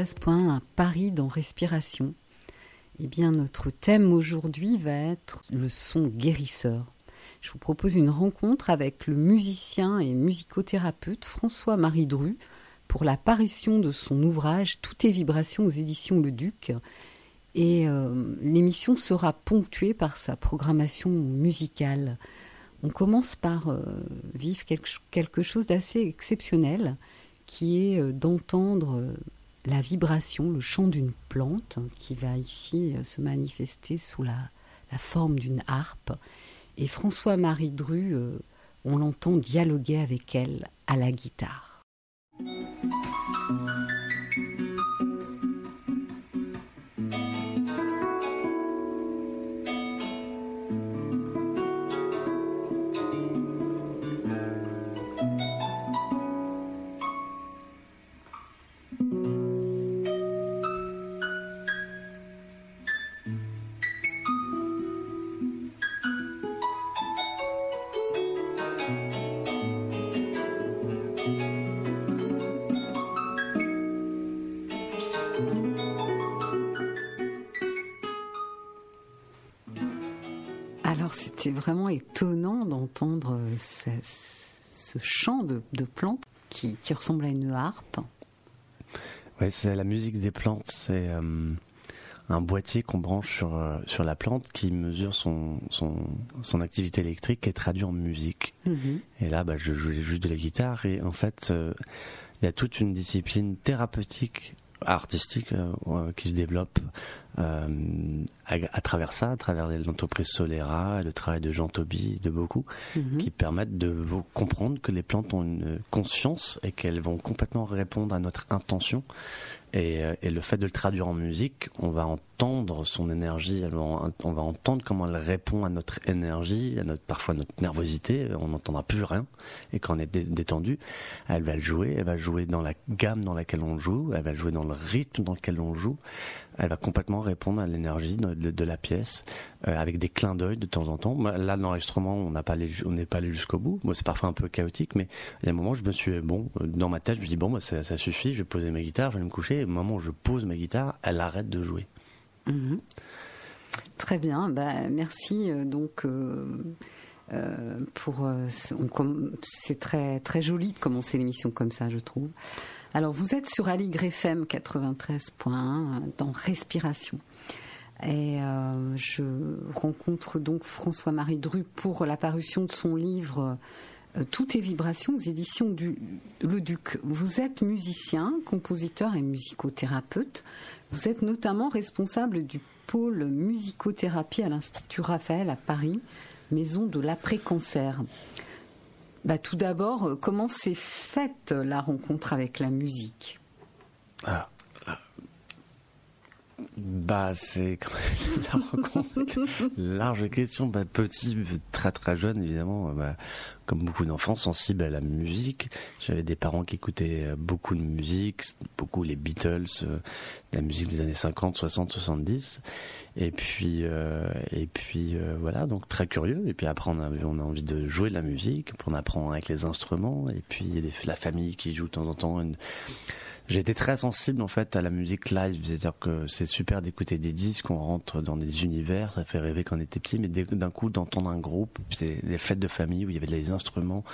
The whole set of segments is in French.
93.1 à Paris dans Respiration. Eh bien, notre thème aujourd'hui va être le son guérisseur. Je vous propose une rencontre avec le musicien et musicothérapeute François-Marie Dru pour la parution de son ouvrage Toutes est vibrations aux éditions Le Duc. Et euh, l'émission sera ponctuée par sa programmation musicale. On commence par euh, vivre quelque, chose d'assez exceptionnel qui est euh, d'entendre la vibration, le chant d'une plante qui va ici euh, se manifester sous la, forme d'une harpe. Et François-Marie Dru, euh, on l'entend dialoguer avec elle à la guitare. C'était vraiment étonnant d'entendre euh, ce, ce chant de, de plantes qui, qui ressemble à une harpe. Ouais, c'est la musique des plantes. C'est euh, un boîtier qu'on branche sur, euh, sur la plante qui mesure son, son, son activité électrique et traduit en musique. Mhm. Et là, bah, je jouais juste de la guitare et en fait, euh, il y a toute une discipline thérapeutique, artistique euh, euh, qui se développe euh, à, à travers ça, à travers l'entreprise Solera, le travail de Jean Toby, de beaucoup, Mhm. qui permettent de vous comprendre que les plantes ont une conscience et qu'elles vont complètement répondre à notre intention. Et, euh, et le fait de le traduire en musique, on va entendre son énergie, on va entendre comment elle répond à notre énergie, à notre, parfois notre nervosité, on n'entendra plus rien. Et quand on est dé- détendu, elle va le jouer, elle va jouer dans la gamme dans laquelle on joue, elle va jouer dans le rythme dans lequel on joue, elle va complètement répondre à l'énergie de, la pièce, euh, avec des clins d'œil de temps en temps. Là, l'enregistrement, on n'a pas n'est pas allé jusqu'au bout. Moi, c'est parfois un peu chaotique, mais il y a un moment, je me suis, bon, dans ma tête, je me dis, bon, bah, ça, suffit, je vais poser ma guitare, je vais me coucher. Et au moment où je pose ma guitare, elle arrête de jouer. Mhm. Très bien, bah, merci. euh, Donc, euh, pour, c'est très très joli de commencer l'émission comme ça, je trouve. Alors, vous êtes sur Aligre FM 93.1 dans Respiration. Et euh, je rencontre donc François-Marie Dru pour la parution de son livre euh, Toutes est vibrations aux éditions du Le Duc. Vous êtes musicien, compositeur et musicothérapeute. Vous êtes notamment responsable du pôle musicothérapie à l'Institut Raphaël à Paris, maison de l'après-cancer. Bah, tout d'abord, euh, comment s'est faite la rencontre avec la musique? Ah. Bah, c'est quand même. Large question. Bah, petit, très très jeune, évidemment. Bah, comme beaucoup d'enfants, sensibles à la musique. J'avais des parents qui écoutaient euh, beaucoup de musique, beaucoup les Beatles, euh, la musique des années 50, 60, 70. Et puis, euh, et puis euh, voilà, donc très curieux. Et puis après, on a, envie de jouer de la musique, on apprend avec les instruments. Et puis, il y a la famille qui joue de temps en temps une, J'ai été très sensible en fait à la musique live, c'est-à-dire que c'est super d'écouter des disques, on rentre dans des univers, ça fait rêver quand on était petit, mais d'un coup d'entendre un groupe, c'est des fêtes de famille où il y avait des instruments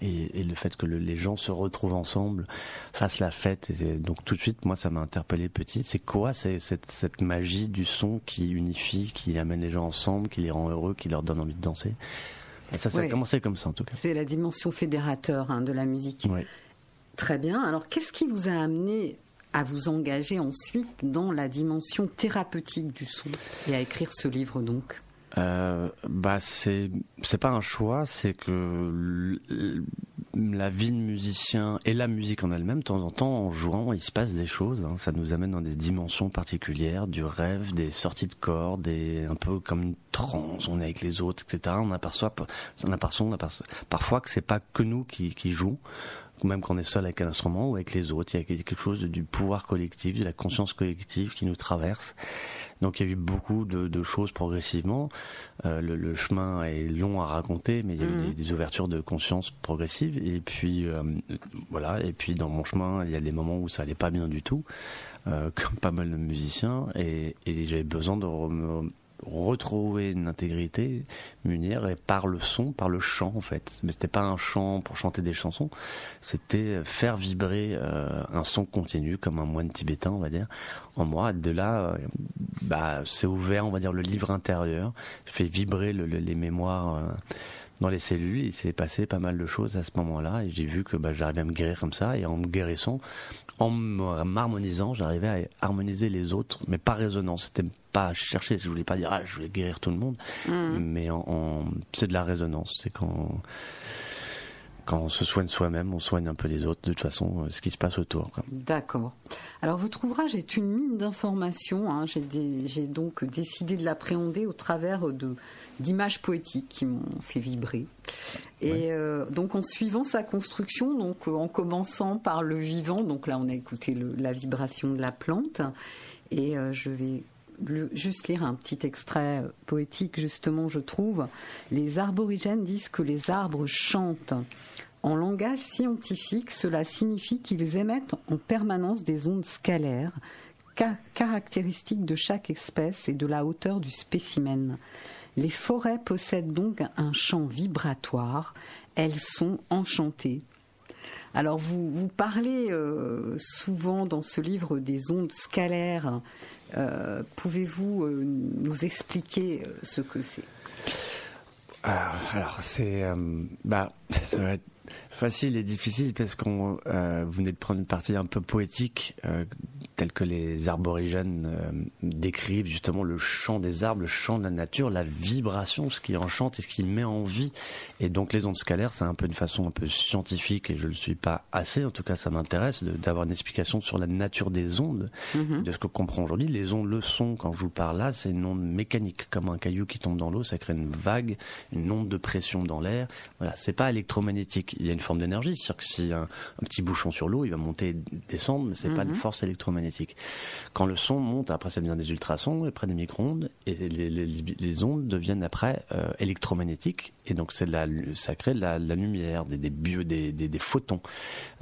et, le fait que les gens se retrouvent ensemble, fassent la fête, et donc tout de suite moi ça m'a interpellé petit. C'est quoi c'est cette, cette magie du son qui unifie, qui amène les gens ensemble, qui les rend heureux, qui leur donne envie de danser? Ça, ça a commencé comme ça en tout cas. C'est la dimension fédérateur hein, de la musique. Oui. Très bien. Alors, qu'est-ce qui vous a amené à vous engager ensuite dans la dimension thérapeutique du son et à écrire ce livre donc? Euh, bah c'est c'est pas un choix, c'est que la vie de musicien et la musique en elle-même, de temps en temps, en jouant, il se passe des choses. Hein. Ça nous amène dans des dimensions particulières, du rêve, des sorties de corps, des un peu comme une transe. On est avec les autres, etc. On aperçoit, on aperçoit, on aperçoit parfois que c'est pas que nous qui qui jouons même quand on est seul avec un instrument ou avec les autres. Il y a quelque chose du pouvoir collectif, de la conscience collective qui nous traverse. Donc il y a eu beaucoup de, choses progressivement. Euh, le, chemin est long à raconter, mais il y a eu mmh. des, ouvertures de conscience progressives. Et puis euh, voilà. Et puis dans mon chemin, il y a des moments où ça allait pas bien du tout, euh, comme pas mal de musiciens, et, et j'avais besoin de retrouver une intégrité munir et par le son, par le chant en fait. Mais c'était pas un chant pour chanter des chansons, c'était faire vibrer euh, un son continu comme un moine tibétain on va dire en moi. De là, euh, bah c'est ouvert on va dire le livre intérieur, fait vibrer les mémoires. Euh, dans les cellules, il s'est passé pas mal de choses à ce moment-là et j'ai vu que bah, j'arrivais à me guérir comme ça et en me guérissant, en m'harmonisant, j'arrivais à harmoniser les autres, mais pas résonance. C'était pas chercher, je voulais pas dire ah je voulais guérir tout le monde, mm. mais en, c'est de la résonance. C'est quand quand on se soigne soi-même, on soigne un peu les autres, de toute façon, euh, ce qui se passe autour. D'accord. Alors votre ouvrage est une mine d'informations. Hein. J'ai donc décidé de l'appréhender au travers de d'images poétiques qui m'ont fait vibrer. Et euh, donc en suivant sa construction, donc euh, en commençant par le vivant, donc là on a écouté la vibration de la plante, et euh, je vais juste lire un petit extrait poétique justement, je trouve. Les arborigènes disent que les arbres chantent. En langage scientifique, cela signifie qu'ils émettent en permanence des ondes scalaires, caractéristiques de chaque espèce et de la hauteur du spécimen. Les forêts possèdent donc un champ vibratoire, elles sont enchantées. Alors vous, vous parlez euh, souvent dans ce livre des ondes scalaires. Euh, pouvez-vous euh, nous expliquer ce que c'est? Alors c'est bah ça va être facile et difficile parce qu'on vous venez de prendre une partie un peu poétique tels que les arborigènes euh, décrivent justement le chant des arbres, le chant de la nature, la vibration, ce qui enchante et ce qui met en vie. Et donc les ondes scalaires, c'est un peu une façon un peu scientifique, et je ne le suis pas assez, en tout cas ça m'intéresse, d'avoir une explication sur la nature des ondes, mm-hmm. de ce que comprend aujourd'hui. Les ondes, le son, quand je vous parle là, c'est une onde mécanique, comme un caillou qui tombe dans l'eau, ça crée une vague, une onde de pression dans l'air. Voilà, c'est pas électromagnétique. Il y a une forme d'énergie, c'est-à-dire que si un, un, petit bouchon sur l'eau, il va monter et descendre, mais c'est pas une mm-hmm. force électromagnétique. Quand le son monte, après ça devient des ultrasons, après des micro-ondes, et les, ondes deviennent après euh, électromagnétiques, et donc c'est la, ça crée de la, lumière, des, des, des, photons,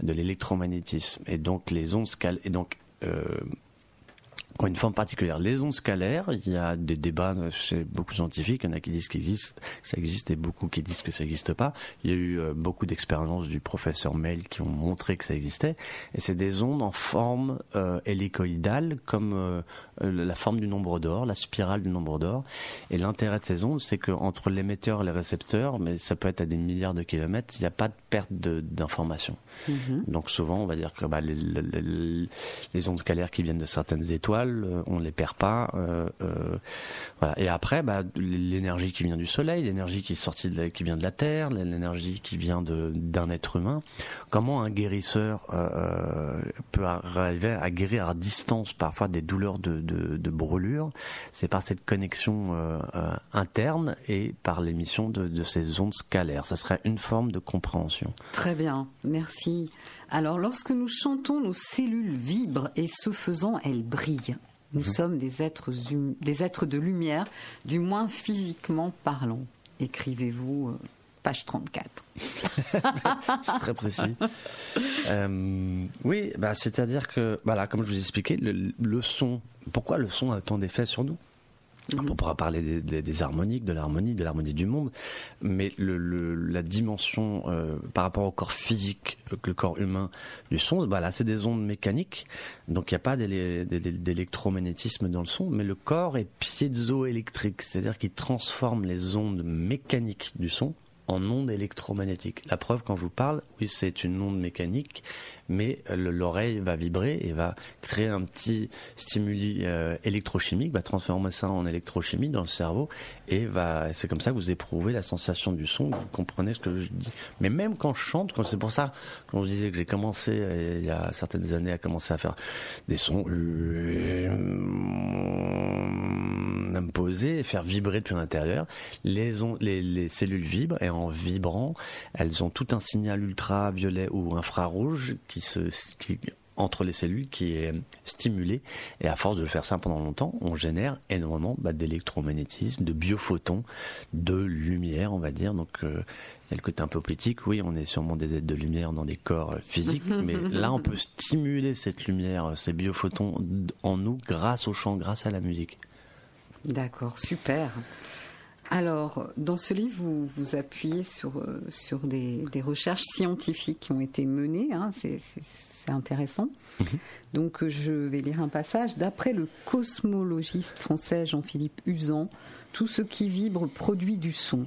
de l'électromagnétisme, et donc les ondes scalent, et donc euh, une forme particulière. Les ondes scalaires, il y a des débats chez beaucoup de scientifiques, il y en a qui disent qu'il existe, que ça existe et beaucoup qui disent que ça n'existe pas. Il y a eu euh, beaucoup d'expériences du professeur Mail qui ont montré que ça existait. Et c'est des ondes en forme euh, hélicoïdale, comme euh, la forme du nombre d'or, la spirale du nombre d'or. Et l'intérêt de ces ondes, c'est qu'entre l'émetteur et le récepteur, mais ça peut être à des milliards de kilomètres, il n'y a pas de perte d'information. Mhm. Donc souvent, on va dire que bah, les, les ondes scalaires qui viennent de certaines étoiles, euh, on ne les perd pas. Euh, euh. Et après, bah, l'énergie qui vient du soleil, l'énergie qui est sortie de qui vient de la terre, l'énergie qui vient d'un être humain. Comment un guérisseur peut arriver à guérir à distance parfois des douleurs de, de, brûlure? C'est par cette connexion interne et par l'émission de, de ces ondes scalaires. Ça serait une forme de compréhension. Très bien, merci. Alors, lorsque nous chantons, nos cellules vibrent et ce faisant, elles brillent. Nous mhm. sommes des êtres, hum, des êtres de lumière, du moins physiquement parlant. Écrivez-vous euh, page 34. c'est très précis. Euh, oui, bah, c'est-à-dire que, voilà, comme je vous expliquais, le, le son, pourquoi le son a tant d'effet sur nous? On pourra parler des, harmoniques, de l'harmonie, de l'harmonie du monde, mais la dimension euh, par rapport au corps physique, le corps humain du son, bah c'est des ondes mécaniques, donc il n'y a pas d'électromagnétisme dans le son, mais le corps est piézoélectrique, c'est-à-dire qu'il transforme les ondes mécaniques du son en ondes électromagnétiques. La preuve, quand je vous parle, oui, c'est une onde mécanique, mais l'oreille va vibrer et va créer un petit stimuli euh, électrochimique, va transformer ça en électrochimie dans le cerveau, et va, c'est comme ça que vous éprouvez la sensation du son, vous comprenez ce que je dis. Mais même quand je chante, c'est pour ça, quand je disais que j'ai commencé euh, il y a certaines années à commencer à faire des sons, euh, à me poser faire vibrer depuis l'intérieur, les, les, les cellules vibrent et en vibrant, elles ont tout un signal ultraviolet ou infrarouge qui se qui, entre les cellules qui est stimulé et à force de le faire ça pendant longtemps, on génère énormément bah, d'électromagnétisme, de biophotons, de lumière, on va dire. Donc euh, il y a le côté un peu politique. Oui, on est sûrement des aides de lumière dans des corps euh, physiques, mais là on peut stimuler cette lumière, ces biophotons en nous grâce au chant, grâce à la musique. D'accord, super. Alors, dans ce livre, vous vous appuyez sur, euh, sur des, recherches scientifiques qui ont été menées. Hein, c'est intéressant. Mhm. Donc, je vais lire un passage. D'après le cosmologiste français Jean-Philippe Usan, tout ce qui vibre produit du son.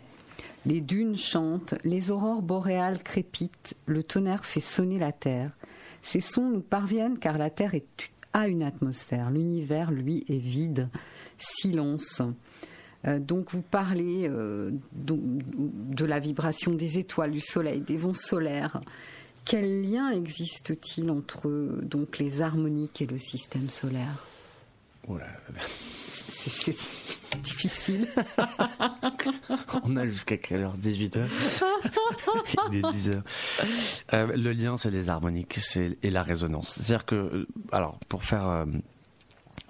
Les dunes chantent, les aurores boréales crépitent, le tonnerre fait sonner la terre. Ces sons nous parviennent car la terre est, a une atmosphère. L'univers, lui, est vide, silence. Euh, donc vous parlez euh, de la vibration des étoiles, du soleil, des vents solaires. Quel lien existe-t-il entre donc les harmoniques et le système solaire? C'est difficile. On a jusqu'à quelle heure? 18h Il est 10h. Euh, le lien, c'est les harmoniques et la résonance. C'est-à-dire que, alors, pour faire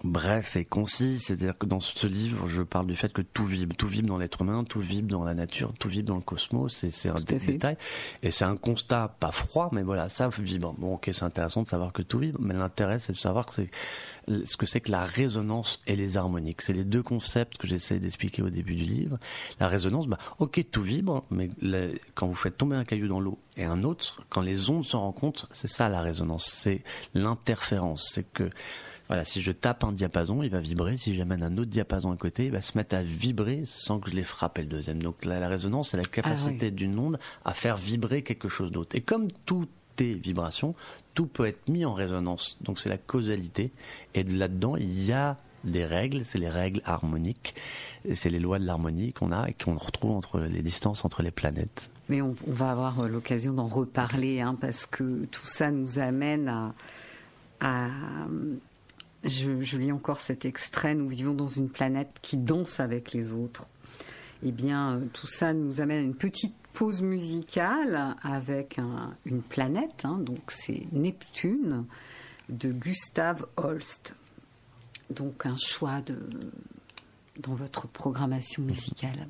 bref et concis. C'est-à-dire que dans ce livre, je parle du fait que tout vibre, tout vibre dans l'être humain, tout vibre dans la nature, tout vibre dans le cosmos. C'est un détail. Et c'est un constat pas froid, mais voilà, ça vibre. Bon, ok, c'est intéressant de savoir que tout vibre, mais l'intérêt, c'est de savoir que ce que c'est que la résonance et les harmoniques. C'est les deux concepts que j'essaie d'expliquer au début du livre. La résonance, bah, ok, tout vibre, mais quand vous faites tomber un caillou dans l'eau et un autre, quand les ondes se rencontrent, c'est ça la résonance. C'est l'interférence. C'est que voilà, si je tape un diapason, il va vibrer. Si j'amène un autre diapason à côté, il va se mettre à vibrer sans que je l'ai frappé le deuxième. Donc la, résonance, c'est la capacité ah d'une onde à faire vibrer quelque chose d'autre. Et comme tout est vibration, tout peut être mis en résonance. Donc c'est la causalité. Et là-dedans, il y a des règles, c'est les règles harmoniques, c'est les lois de l'harmonie qu'on a et qu'on retrouve entre les distances entre les planètes. Mais on, va avoir euh, l'occasion d'en reparler, hein, parce que tout ça nous amène à, à je, lis encore cet extrait, nous vivons dans une planète qui danse avec les autres. Eh bien, euh, tout ça nous amène à une petite pause musicale avec une planète, hein. donc c'est Neptune de Gustave Holst. Donc un choix dans votre programmation musicale.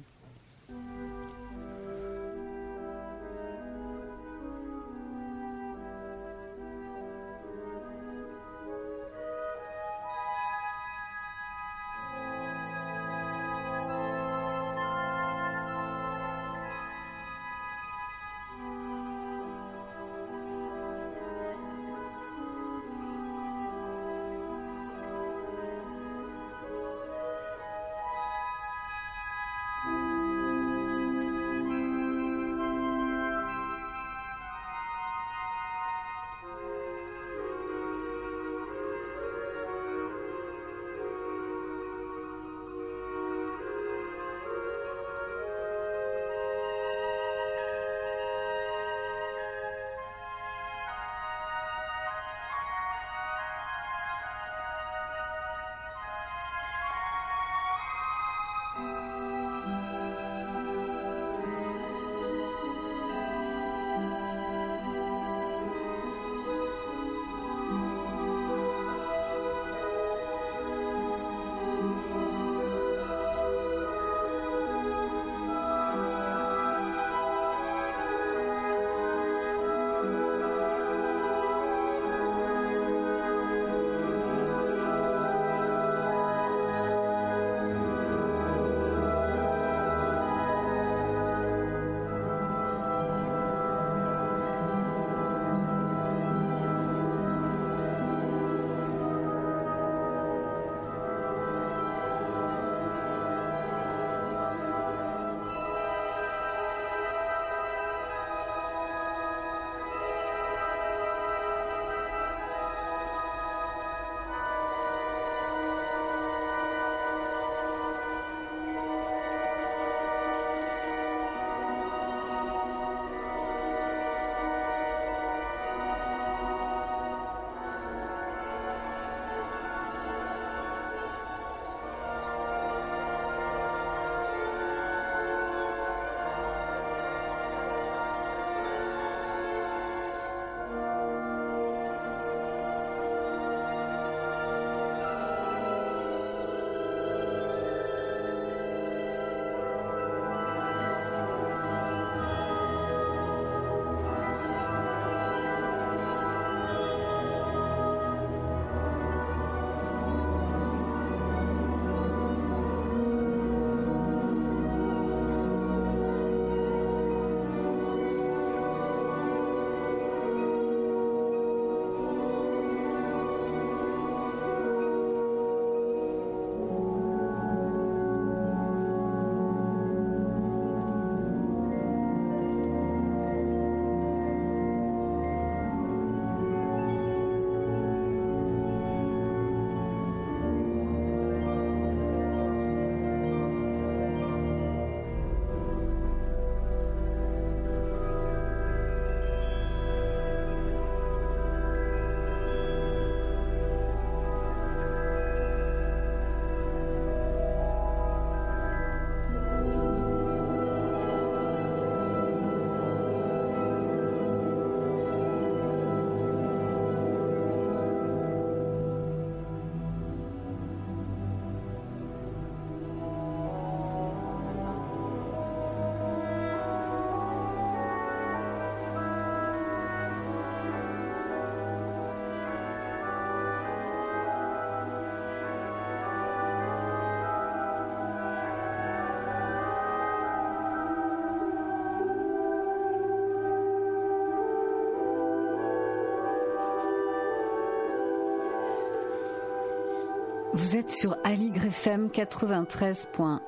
Vous êtes sur Aligre FM 93.1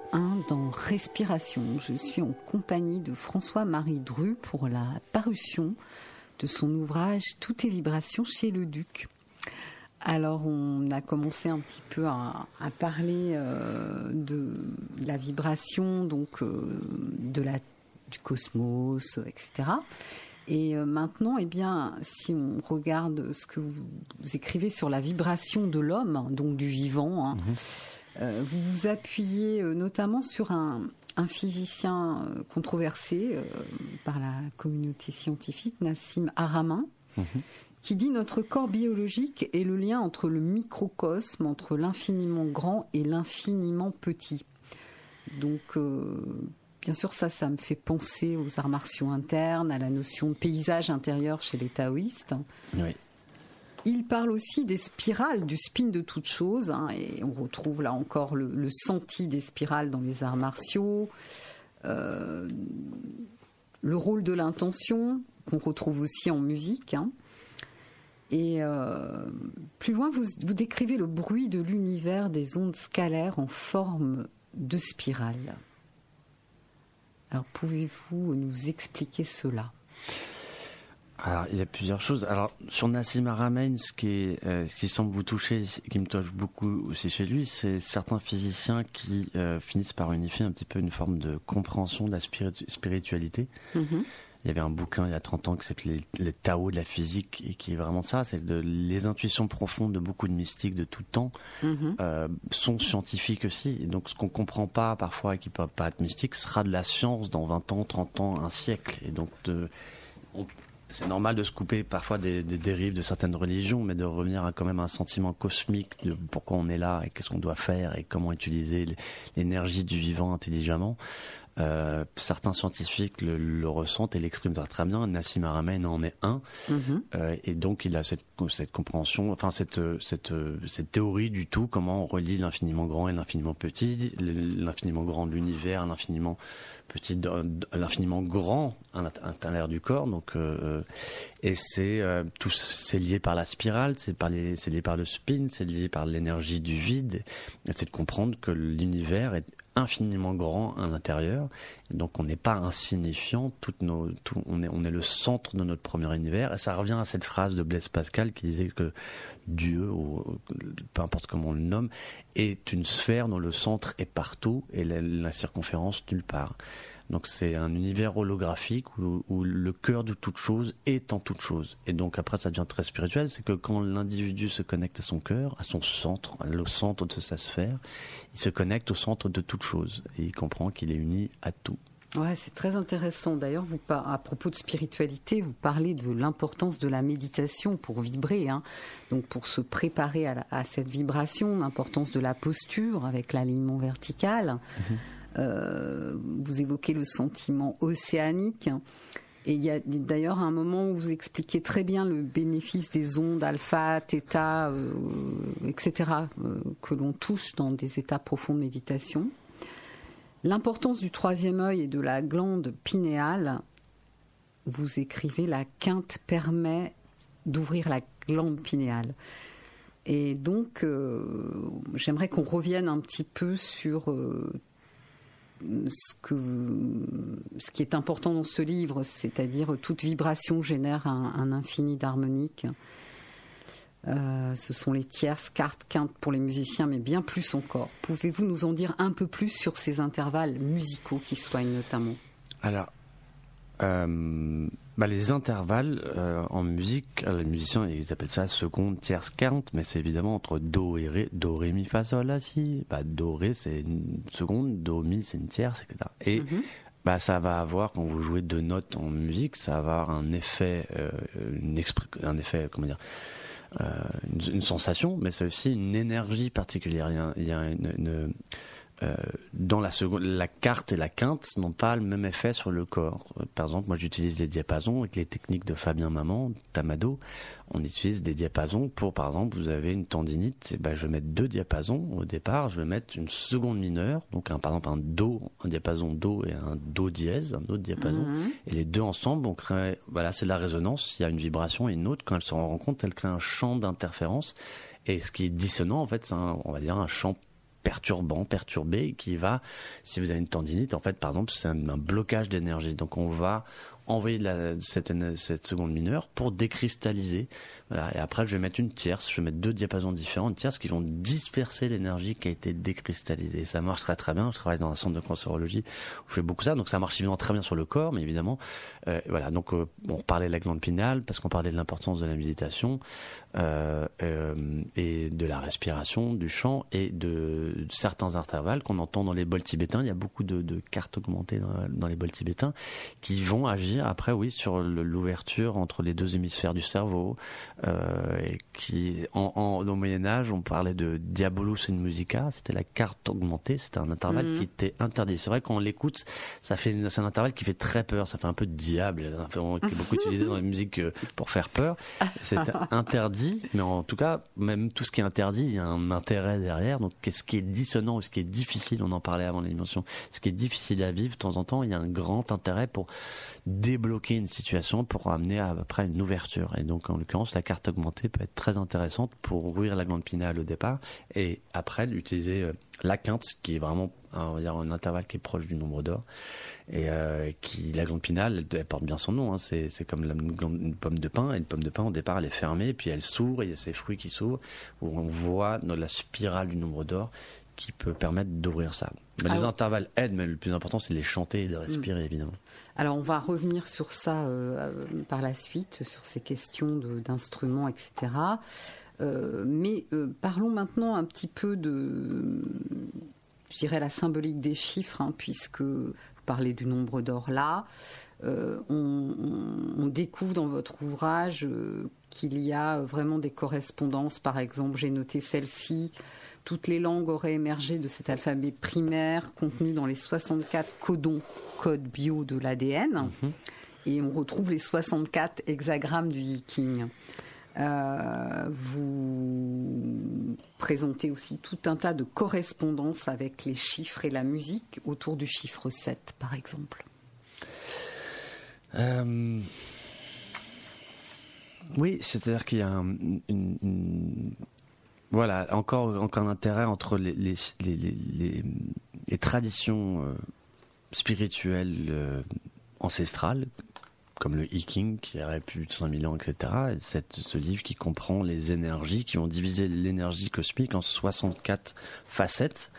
dans Respiration. Je suis en compagnie de François-Marie Dru pour la parution de son ouvrage Toutes les vibrations chez le Duc. Alors on a commencé un petit peu à, parler euh, de la vibration, donc euh, du cosmos, etc. Et euh, maintenant, eh bien, si on regarde ce que vous, écrivez sur la vibration de l'homme, donc du vivant, hein, mhm. euh, vous vous appuyez euh, notamment sur un, physicien controversé par la communauté scientifique, Nassim Haramin, mhm. qui dit notre corps biologique est le lien entre le microcosme, entre l'infiniment grand et l'infiniment petit. Donc, Bien sûr, ça, ça me fait penser aux arts martiaux internes, à la notion de paysage intérieur chez les taoïstes. Il parle aussi des spirales, du spin de toute chose, hein, et on retrouve là encore le, senti des spirales dans les arts martiaux, euh, le rôle de l'intention, qu'on retrouve aussi en musique. Hein. Et euh, plus loin, vous, vous décrivez le bruit de l'univers des ondes scalaires en forme de spirale. Alors pouvez-vous nous expliquer cela? Alors, il y a plusieurs choses. Alors, sur Nassim Haramein, ce qui, euh, qui semble vous toucher, qui me touche beaucoup aussi chez lui, c'est certains physiciens qui euh, finissent par unifier un petit peu une forme de compréhension de la spiritualité. Mm-hmm. Il y avait un bouquin il y a 30 ans qui s'appelait les, Tao de la physique et qui est vraiment ça, c'est de les intuitions profondes de beaucoup de mystiques de tout temps mhm. euh, sont scientifiques aussi. Et donc ce qu'on comprend pas parfois et qui peut pas être mystique sera de la science dans 20 ans, 30 ans, un siècle. Et donc de, c'est normal de se couper parfois des, dérives de certaines religions, mais de revenir à quand même un sentiment cosmique de pourquoi on est là et qu'est-ce qu'on doit faire et comment utiliser l'énergie du vivant intelligemment. Euh, certains scientifiques le, ressentent et l'expriment très bien. Nassim Haramein en est un, mhm. euh, et donc il a cette, cette compréhension, enfin cette, cette, cette théorie du tout, comment on relie l'infiniment grand et l'infiniment petit, l'infiniment grand de l'univers, l'infiniment petit, l'infiniment grand à l'intérieur du corps. Donc, euh, et c'est tout, c'est lié par la spirale, c'est par les, c'est lié par le spin, c'est lié par l'énergie du vide. C'est de comprendre que l'univers est infiniment grand à l'intérieur. Donc on n'est pas insignifiant, toutes nos, on, est, on est le centre de notre premier univers. Et ça revient à cette phrase de Blaise Pascal qui disait que Dieu, ou peu importe comment on le nomme, est une sphère dont le centre est partout et la circonférence nulle part. Donc c'est un univers holographique où, où, le cœur de toute chose est en toute chose. Et donc après ça devient très spirituel, c'est que quand l'individu se connecte à son cœur, à son centre, au centre de sa sphère, il se connecte au centre de toute chose et il comprend qu'il est uni à tout. Ouais, c'est très intéressant. D'ailleurs, vous à propos de spiritualité, vous parlez de l'importance de la méditation pour vibrer, hein. donc pour se préparer à, à cette vibration, l'importance de la posture avec l'alignement vertical. Mhm. Euh, vous évoquez le sentiment océanique. Et il y a d'ailleurs un moment où vous expliquez très bien le bénéfice des ondes alpha, theta, euh, etc., euh, que l'on touche dans des états profonds de méditation. L'importance du troisième œil et de la glande pinéale, vous écrivez, la quinte permet d'ouvrir la glande pinéale. Et donc, j'aimerais qu'on revienne un petit peu sur ce, que, ce qui est important dans ce livre, c'est-à-dire toute vibration génère un, infini d'harmonique. Euh, ce sont les tierces, cartes, quintes pour les musiciens, mais bien plus encore. Pouvez-vous nous en dire un peu plus sur ces intervalles musicaux qui soignent notamment? Alors, euh, bah, les intervalles euh, en musique, les musiciens ils appellent ça seconde, tierce, quinte, mais c'est évidemment entre do et ré, do, ré, mi, fa, sol, la, si. Bah, do, ré c'est une seconde, do, mi c'est une tierce, etc. Et mhm. bah, ça va avoir, quand vous jouez deux notes en musique, ça va avoir un effet, euh, une un effet, comment dire, euh, une, sensation, mais c'est aussi une énergie particulière. Il y a, il y a une, une euh, dans la seconde, la carte et la quinte n'ont pas le même effet sur le corps. Par exemple, moi j'utilise des diapasons avec les techniques de Fabien Maman, Tamado. On utilise des diapasons pour, par exemple, vous avez une tendinite, et ben, je vais mettre deux diapasons au départ, je vais mettre une seconde mineure, donc un, par exemple un do, un diapason do et un do dièse, un autre diapason, Mhm. et les deux ensemble vont créer, voilà, c'est de la résonance, il y a une vibration et une autre, quand elles se rencontrent, elles créent un champ d'interférence, et ce qui est dissonant, en fait, c'est on va dire un champ perturbant, perturbé, qui va, si vous avez une tendinite, en fait, par exemple, c'est un, blocage d'énergie. Donc, on va envoyer de la, cette, cette seconde mineure pour décristalliser. Voilà. Et après, je vais mettre une tierce, je vais mettre deux diapasons différents, une tierce qui vont disperser l'énergie qui a été décristallisée. Ça marche très très bien. Je travaille dans un centre de cancérologie où je fais beaucoup ça. Donc, ça marche évidemment très bien sur le corps, mais évidemment, euh, voilà. Donc, euh, on reparlait de la glande pinale parce qu'on parlait de l'importance de la méditation et de la respiration, du chant et de, certains intervalles qu'on entend dans les bols tibétains. Il y a beaucoup de, de cartes augmentées dans, dans les bols tibétains qui vont agir après, oui, sur l'ouverture entre les deux hémisphères du cerveau. Euh, et qui, en, en- au Moyen Âge, on parlait de diabolus in musica. C'était la carte augmentée. C'était un intervalle Mhm. qui était interdit. C'est vrai quand on l'écoute, ça fait, c'est un intervalle qui fait très peur. Ça fait un peu de diable, qui est beaucoup utilisé dans la musique euh, pour faire peur. C'est interdit, mais en tout cas, même tout ce qui est interdit, il y a un intérêt derrière. Donc, ce qui est dissonant ou ce qui est difficile, on en parlait avant l'émission, ce qui est difficile à vivre, de temps en temps, il y a un grand intérêt pour débloquer une situation, pour amener à, après une ouverture. Et donc, en l'occurrence, la carte augmentée peut être très intéressante pour ouvrir la glande pinale au départ, et après, d'utiliser euh, la quinte, qui est vraiment on va dire un intervalle qui est proche du nombre d'or et euh, qui la glande pinale elle, porte bien son nom hein, c'est c'est comme une pomme de pin et une pomme de pin au départ elle est fermée puis elle s'ouvre et il y a ses fruits qui s'ouvrent où on voit dans la spirale du nombre d'or qui peut permettre d'ouvrir ça mais Ah les oui. intervalles aident mais le plus important c'est de les chanter et de respirer évidemment Alors on va revenir sur ça euh, euh, par la suite, sur ces questions d'instruments, etc. Euh, mais euh, parlons maintenant un petit peu de, je dirais, la symbolique des chiffres, hein, puisque vous parlez du nombre d'or là. On, on- on découvre dans votre ouvrage qu'il y a vraiment des correspondances. Par exemple, j'ai noté celle-ci. Toutes les langues auraient émergé de cet alphabet primaire contenu dans les 64 codons, codes bio de l'ADN. Et on retrouve les 64 hexagrammes du viking. Euh, vous présentez aussi tout un tas de correspondances avec les chiffres et la musique autour du chiffre 7, par exemple. Euh, Oui, c'est-à-dire qu'il y a un, une, une- voilà encore encore un intérêt entre les les, les, les, traditions euh, spirituelles euh, ancestrales comme le Hiking qui aurait plus de 5000 ans, etc. Et cette, ce livre qui comprend les énergies, qui ont divisé l'énergie cosmique en 64 facettes.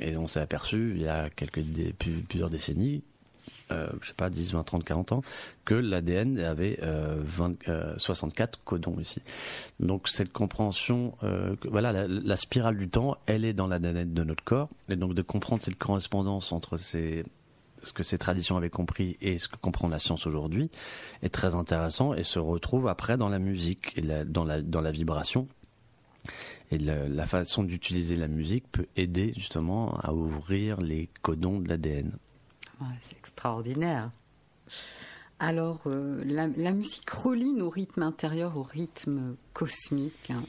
Et on s'est aperçu il y a quelques plusieurs décennies, euh, je sais pas, 10, 20, 30, 40 ans, que l'ADN avait euh, 20, euh, 64 codons ici. Donc cette compréhension, euh, voilà, la, spirale du temps, elle est dans l'ADN de notre corps, et donc de comprendre cette correspondance entre ce que ces traditions avaient compris et ce que comprend la science aujourd'hui est très intéressant et se retrouve après dans la musique et dans, la, vibration. Et la façon d'utiliser la musique peut aider justement à ouvrir les codons de l'ADN. Ouais, c'est extraordinaire. Alors, euh, la, musique relie nos rythmes intérieurs au rythme cosmique. hein.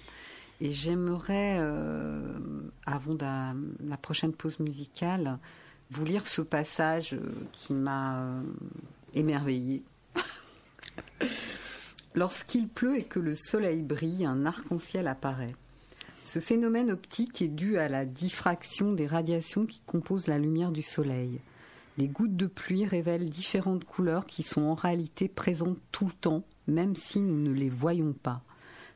Et j'aimerais, euh, avant la, prochaine pause musicale, vous lire ce passage euh, qui m'a émerveillée. Lorsqu'il pleut et que le soleil brille, un arc-en-ciel apparaît. Ce phénomène optique est dû à la diffraction des radiations qui composent la lumière du soleil. Les gouttes de pluie révèlent différentes couleurs qui sont en réalité présentes tout le temps, même si nous ne les voyons pas.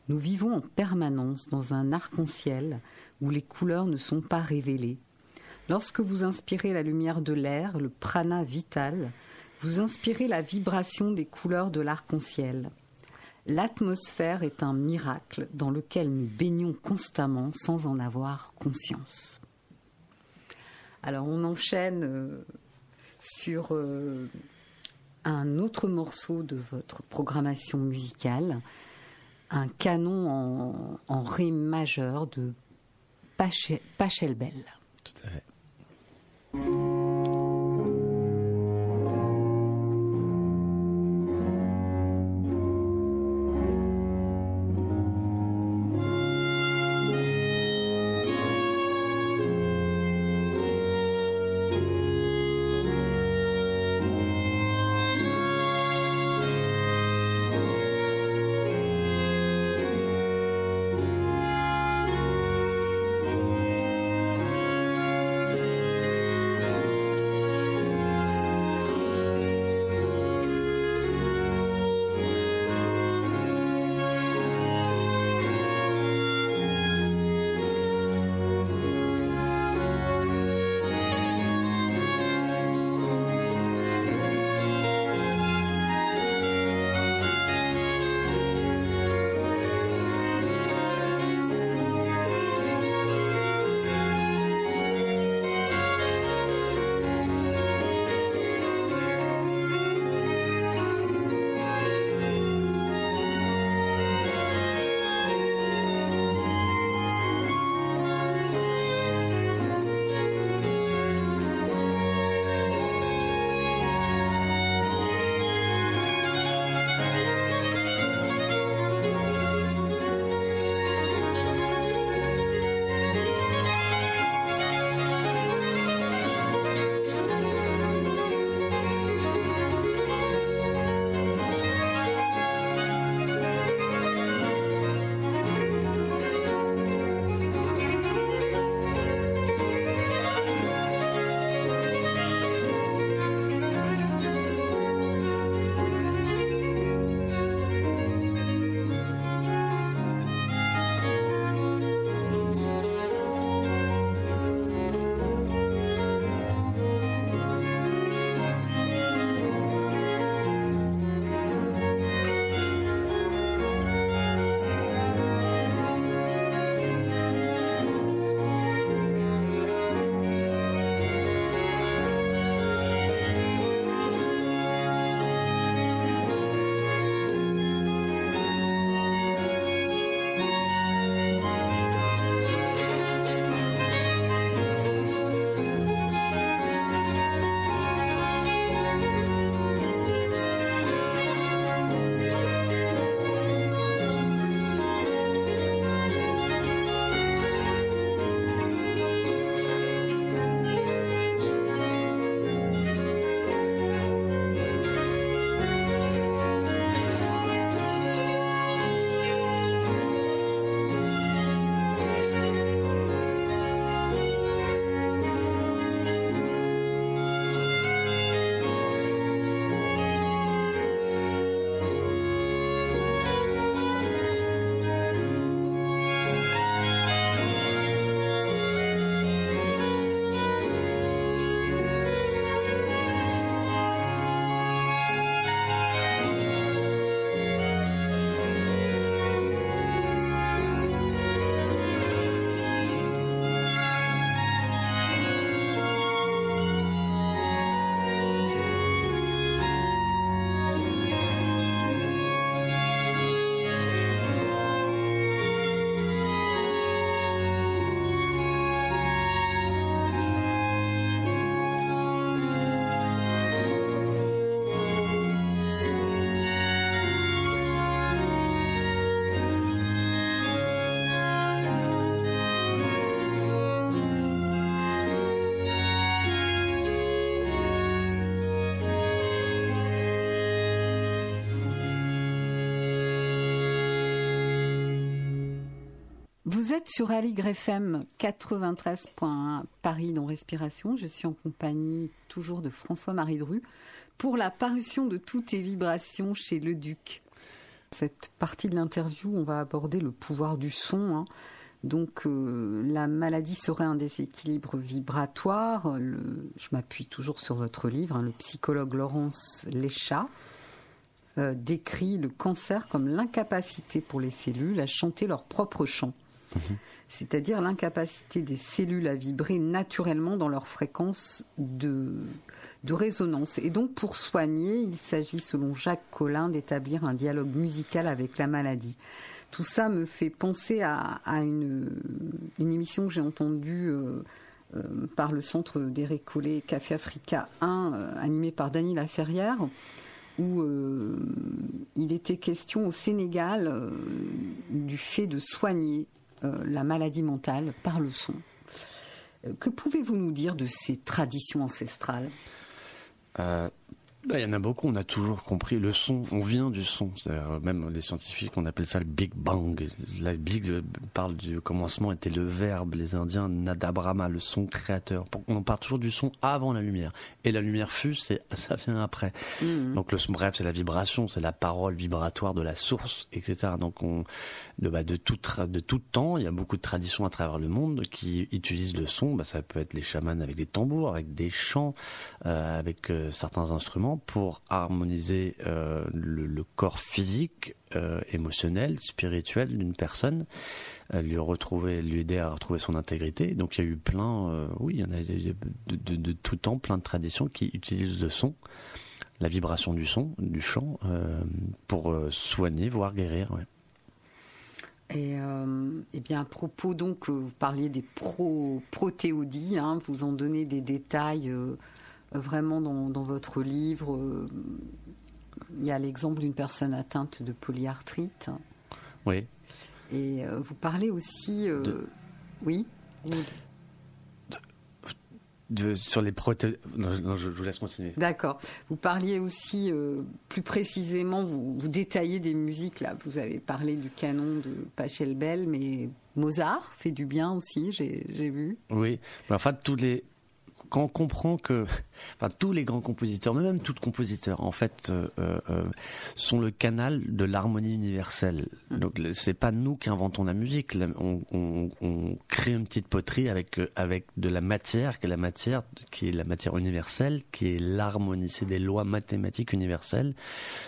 Nous vivons en permanence dans un arc-en-ciel où les couleurs ne sont pas révélées. Lorsque vous inspirez la lumière de l'air, le prana vital, vous inspirez la vibration des couleurs de l'arc-en-ciel. L'atmosphère est un miracle dans lequel nous baignons constamment sans en avoir conscience. Alors on enchaîne euh, sur euh, un autre morceau de votre programmation musicale, un canon en, en ré majeur de Pache- Pachelbel. Tout à fait. Vous êtes sur FM 93.1 Paris dans Respiration. Je suis en compagnie toujours de François-Marie Dru pour la parution de Toutes tes vibrations chez Le Duc. Cette partie de l'interview, on va aborder le pouvoir du son. Hein. Donc euh, la maladie serait un déséquilibre vibratoire. je m'appuie toujours sur votre livre. Hein. le psychologue Laurence Léchat euh, décrit le cancer comme l'incapacité pour les cellules à chanter leur propre chant. C'est-à-dire l'incapacité des cellules à vibrer naturellement dans leur fréquence de, résonance. Et donc pour soigner, il s'agit selon Jacques Collin d'établir un dialogue musical avec la maladie. Tout ça me fait penser à, une, émission que j'ai entendue euh, par le centre des récollets Café Africa 1, animé par Dany Laferrière, où il était question au Sénégal du fait de soigner la maladie mentale par le son. Que pouvez-vous nous dire de ces traditions ancestrales? Bah, il y en a beaucoup, on a toujours compris le son, on vient du son. Même les scientifiques, on appelle ça le Big Bang. La Big parle du commencement était le verbe, les Indiens, Nadabrama, le son créateur. On parle toujours du son avant la lumière. Et la lumière fuse, c'est, ça vient après. Mmh. Donc le bref, c'est la vibration, c'est la parole vibratoire de la source, etc. Donc on, de, bah, de, tout, de tout temps, il y a beaucoup de traditions à travers le monde qui utilisent le son. Bah, ça peut être les chamans avec des tambours, avec des chants, euh, avec euh, certains instruments pour harmoniser euh, le, corps physique, euh, émotionnel, spirituel d'une personne, euh, lui retrouver, lui aider à retrouver son intégrité. Donc il y a eu plein, oui, il y en a de, tout temps, plein de traditions qui utilisent le son, la vibration du son, du chant, pour soigner, voire guérir. Et, eh bien, à propos donc, vous parliez des pro protéodies, hein, vous en donnez des détails vraiment dans, votre livre. Euh, il y a l'exemple d'une personne atteinte de polyarthrite. Oui. Et euh, vous parlez aussi. Euh, oui de, sur les protéines. Non, je, vous laisse continuer. D'accord. Vous parliez aussi plus précisément, vous, vous, détaillez des musiques là. Vous avez parlé du canon de Pachelbel, mais Mozart fait du bien aussi, j'ai vu. Oui, mais enfin tous les quand on comprend que, enfin, tous les grands compositeurs, mais même tous compositeurs, en fait, euh, euh, euh, sont le canal de l'harmonie universelle. Donc, c'est pas nous qui inventons la musique. On, on, on, crée une petite poterie avec avec de la matière, qui est la matière, qui est la matière universelle, qui est l'harmonie. C'est des lois mathématiques universelles,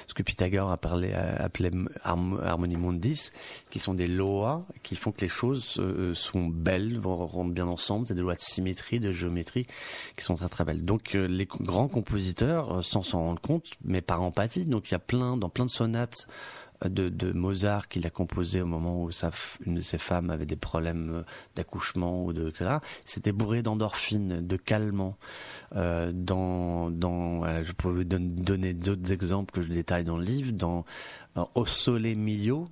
ce que Pythagore a parlé, appelé harmonie mondis, qui sont des lois qui font que les choses sont belles, vont rendre bien ensemble. C'est des lois de symétrie, de géométrie qui sont très très belles. Donc euh, les grands compositeurs, euh, sans s'en rendre compte, mais par empathie, donc il y a plein, dans plein de sonates euh, de, Mozart qu'il a composé au moment où une de ses femmes avait des problèmes d'accouchement ou de etc. C'était bourré d'endorphines, de calmants. Euh, dans, dans, je pourrais vous donner d'autres exemples que je détaille dans le livre. Dans Au Sole Mio,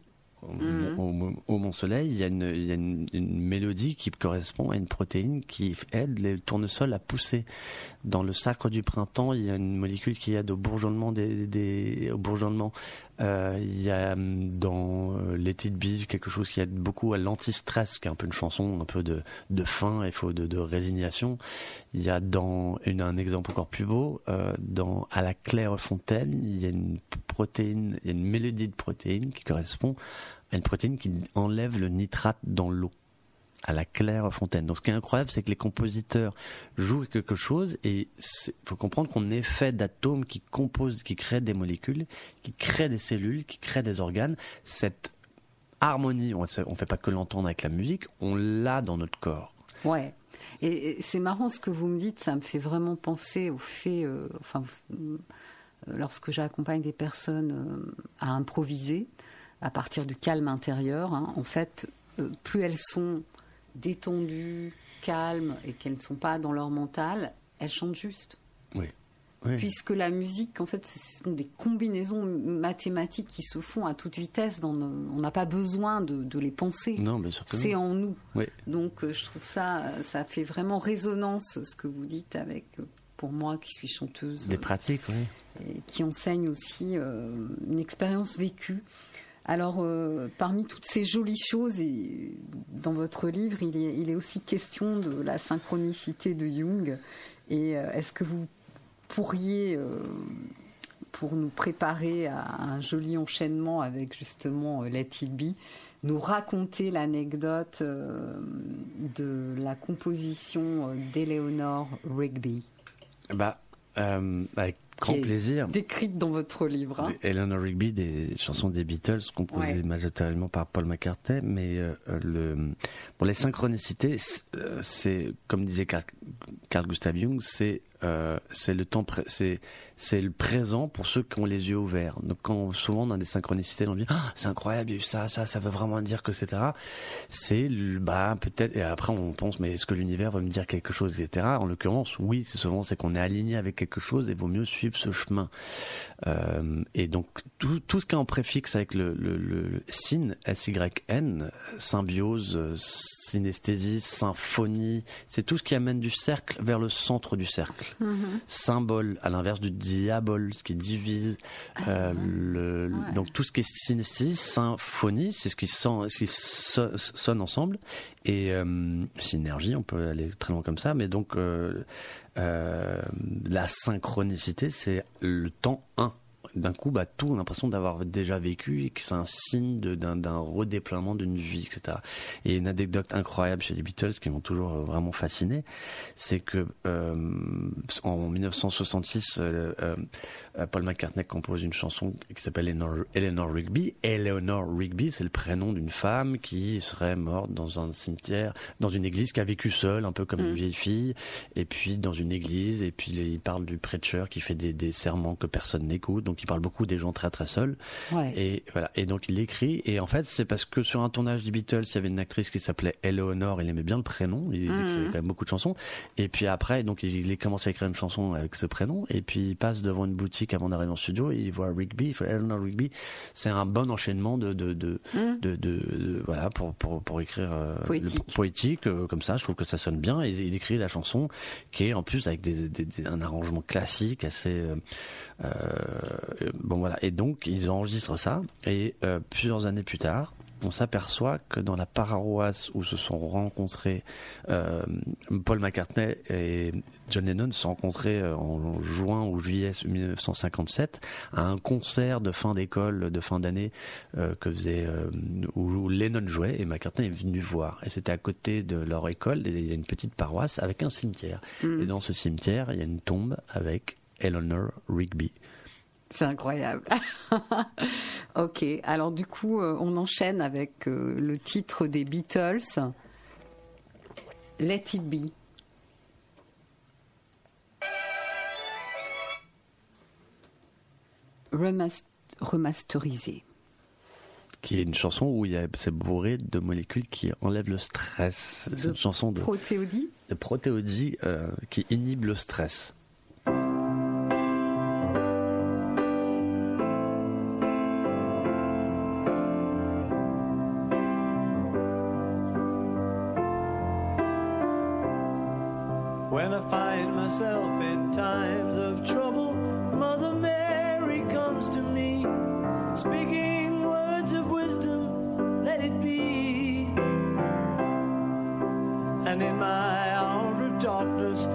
Mhm. au, Mont Soleil, il y a, une, il y a une, mélodie qui correspond à une protéine qui aide les tournesols à pousser. Dans le sacre du printemps, il y a une molécule qui aide au bourgeonnement des, des au bourgeonnement. Euh, il y a hum, dans euh, l'été de bille quelque chose qui aide beaucoup à l'anti-stress, qui est un peu une chanson un peu de, de faim et faut de, de résignation. Il y a dans une, un exemple encore plus beau, euh, dans à la claire fontaine, il y a une protéine, il y a une mélodie de protéine qui correspond à une protéine qui enlève le nitrate dans l'eau à la claire fontaine. Donc ce qui est incroyable, c'est que les compositeurs jouent quelque chose et il faut comprendre qu'on est fait d'atomes qui composent, qui créent des molécules, qui créent des cellules, qui créent des organes. Cette harmonie, on ne fait pas que l'entendre avec la musique, on l'a dans notre corps. Ouais. Et c'est marrant ce que vous me dites, ça me fait vraiment penser au fait, euh, enfin, euh, lorsque j'accompagne des personnes euh, à improviser à partir du calme intérieur, hein, en fait, plus elles sont détendues, calmes et qu'elles ne sont pas dans leur mental, elles chantent juste. Oui. Puisque la musique, en fait, ce sont des combinaisons mathématiques qui se font à toute vitesse. Dans on n'a pas besoin de, les penser. Non, bien sûr C'est en nous. Donc, euh, je trouve ça, ça fait vraiment résonance ce que vous dites avec, euh, pour moi qui suis chanteuse. Des pratiques, oui. Et qui enseigne aussi euh, une expérience vécue. Alors, parmi toutes ces jolies choses, dans votre livre, il est, aussi question de la synchronicité de Jung. Et est-ce que vous pourriez, euh, pour nous préparer à un joli enchaînement avec justement euh, Let It Be, nous raconter l'anecdote euh, de la composition d'Eleanor Rigby? Bah, grand plaisir. Décrite dans votre livre. Hein. Eleanor Rigby, des chansons des Beatles composées majoritairement par Paul McCartney, mais le, pour les synchronicités, c'est comme disait Carl Gustav Jung, c'est euh, c'est le temps, c'est c'est le présent pour ceux qui ont les yeux ouverts. Donc quand souvent on a des synchronicités, on dit ah, c'est incroyable, il y a eu ça, ça, ça veut vraiment dire que etc. C'est bah peut-être et après on pense mais est-ce que l'univers va me dire quelque chose etc. En l'occurrence oui, c'est souvent c'est qu'on est aligné avec quelque chose et vaut mieux suivre ce chemin. Euh, et donc tout tout ce qui est en préfixe avec le le, le syn s y n symbiose, synesthésie, symphonie, c'est tout ce qui amène du cercle vers le centre du cercle. Symbole, à l'inverse du diable, ce qui divise. Euh, le, Donc tout ce qui est synesthésie, symphonie, c'est ce qui, sent, ce qui sonne ensemble. Et euh, synergie, on peut aller très loin comme ça. Mais donc euh, euh la synchronicité, c'est le temps 1 d'un coup, bah, tout, on a l'impression d'avoir déjà vécu et que c'est un signe d'un redéploiement d'une vie, etc. Et une anecdote incroyable chez les Beatles qui m'ont toujours euh, vraiment fasciné, c'est que euh, en 1966, euh, euh, Paul McCartney compose une chanson qui s'appelle Eleanor, Rigby. Eleanor Rigby, c'est le prénom d'une femme qui serait morte dans un cimetière, dans une église, qui a vécu seule, un peu comme une mm. vieille fille, et puis dans une église, et puis il parle du prêcheur qui fait des, des serments que personne n'écoute, donc il parle beaucoup des gens très très seuls. Et voilà. Et donc il l'écrit. Et en fait, c'est parce que sur un tournage des Beatles, il y avait une actrice qui s'appelait Eleanor. Il aimait bien le prénom. Il écrivait mhm. quand même beaucoup de chansons. Et puis après, donc il, commencé à écrire une chanson avec ce prénom. Et puis il passe devant une boutique avant d'arriver en studio. Et il voit Rigby. Il fait Eleanor Rigby. C'est un bon enchaînement de de de, mhm. de, de, voilà pour pour pour écrire euh, poétique, poétique euh, comme ça. Je trouve que ça sonne bien. Et il écrit la chanson qui est en plus avec des, des, un arrangement classique assez euh, bon voilà. Et donc ils enregistrent ça et euh, plusieurs années plus tard, on s'aperçoit que dans la paroisse où se sont rencontrés euh, Paul McCartney et John Lennon se sont rencontrés en juin ou juillet 1957 à un concert de fin d'école, de fin d'année que faisait où Lennon jouait et McCartney est venu voir. Et c'était à côté de leur école. Et il y a une petite paroisse avec un cimetière. Mm. Et dans ce cimetière, il y a une tombe avec Eleanor Rigby. C'est incroyable. ok, alors du coup, euh, on enchaîne avec euh, le titre des Beatles, Let It Be. remasterisé. Qui est une chanson où il y a c'est bourré de molécules qui enlèvent le stress. C'est une chanson de protéodie. De protéodie euh, qui inhibe le stress. in times of trouble. Mother Mary comes to me, speaking words of wisdom, let it be. And in my hour of darkness,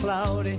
cloudy,